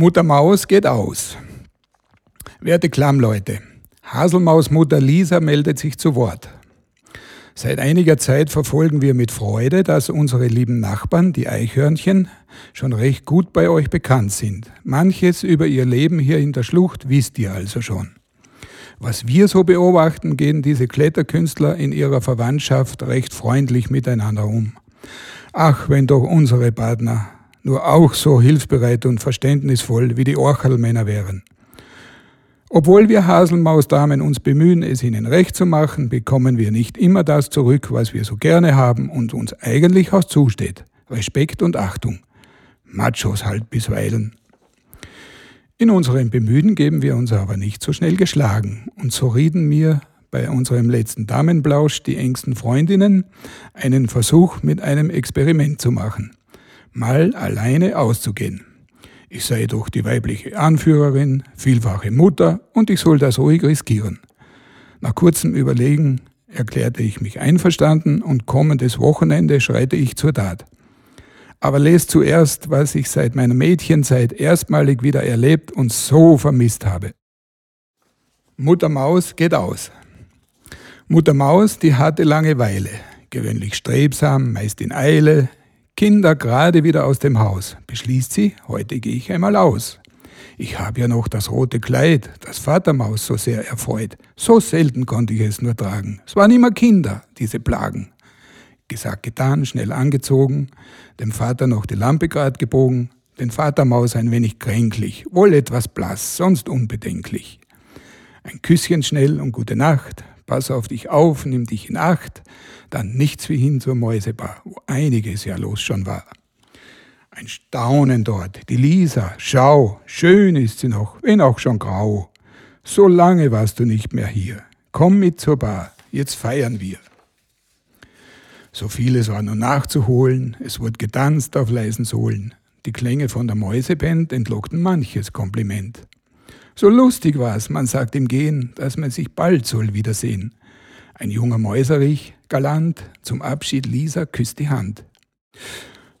Mutter Maus geht aus. Werte Klammleute, Haselmaus Mutter Lisa meldet sich zu Wort. Seit einiger Zeit verfolgen wir mit Freude, dass unsere lieben Nachbarn, die Eichhörnchen, schon recht gut bei euch bekannt sind. Manches über ihr Leben hier in der Schlucht wisst ihr also schon. Was wir so beobachten, gehen diese Kletterkünstler in ihrer Verwandtschaft recht freundlich miteinander um. Ach, wenn doch unsere Partner nur auch so hilfsbereit und verständnisvoll wie die Orchalmänner wären. Obwohl wir Haselmausdamen uns bemühen, es ihnen recht zu machen, bekommen wir nicht immer das zurück, was wir so gerne haben und uns eigentlich auch zusteht. Respekt und Achtung. Machos halt bisweilen. In unserem Bemühen geben wir uns aber nicht so schnell geschlagen. Und so rieten mir bei unserem letzten Damenblausch die engsten Freundinnen, einen Versuch mit einem Experiment zu machen. Mal alleine auszugehen. Ich sei doch die weibliche Anführerin, vielfache Mutter und ich soll das ruhig riskieren. Nach kurzem Überlegen erklärte ich mich einverstanden und kommendes Wochenende schreite ich zur Tat. Aber lest zuerst, was ich seit meiner Mädchenzeit erstmalig wieder erlebt und so vermisst habe. Mutter Maus geht aus. Mutter Maus, die hatte Langeweile, gewöhnlich strebsam, meist in Eile, Kinder gerade wieder aus dem Haus, beschließt sie, heute gehe ich einmal aus. Ich habe ja noch das rote Kleid, das Vatermaus so sehr erfreut. So selten konnte ich es nur tragen. Es waren immer Kinder, diese Plagen. Gesagt, getan, schnell angezogen, dem Vater noch die Lampe grad gebogen, den Vatermaus ein wenig kränklich, wohl etwas blass, sonst unbedenklich. Ein Küsschen schnell und gute Nacht, pass auf dich auf, nimm dich in Acht, dann nichts wie hin zur Mäusebar, wo einiges ja los schon war. Ein Staunen dort, die Lisa, schau, schön ist sie noch, wenn auch schon grau. So lange warst du nicht mehr hier. Komm mit zur Bar, jetzt feiern wir. So vieles war nur nachzuholen, es wurde getanzt auf leisen Sohlen. Die Klänge von der Mäuseband entlockten manches Kompliment. So lustig war's, man sagt im Gehen, dass man sich bald soll wiedersehen. Ein junger Mäuserich, galant, zum Abschied Lisa küsst die Hand.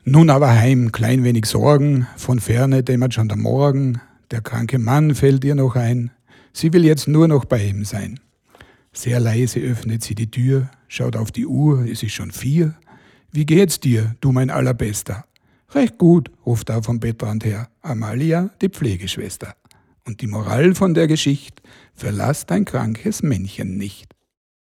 Nun aber heim, klein wenig Sorgen, von ferne dämmert schon der Morgen, der kranke Mann fällt ihr noch ein, sie will jetzt nur noch bei ihm sein. Sehr leise öffnet sie die Tür, schaut auf die Uhr, es ist schon vier. Wie geht's dir, du mein Allerbester? Recht gut, ruft da vom Bettrand her, Amalia, die Pflegeschwester. Und die Moral von der Geschichte, verlass dein krankes Männchen nicht.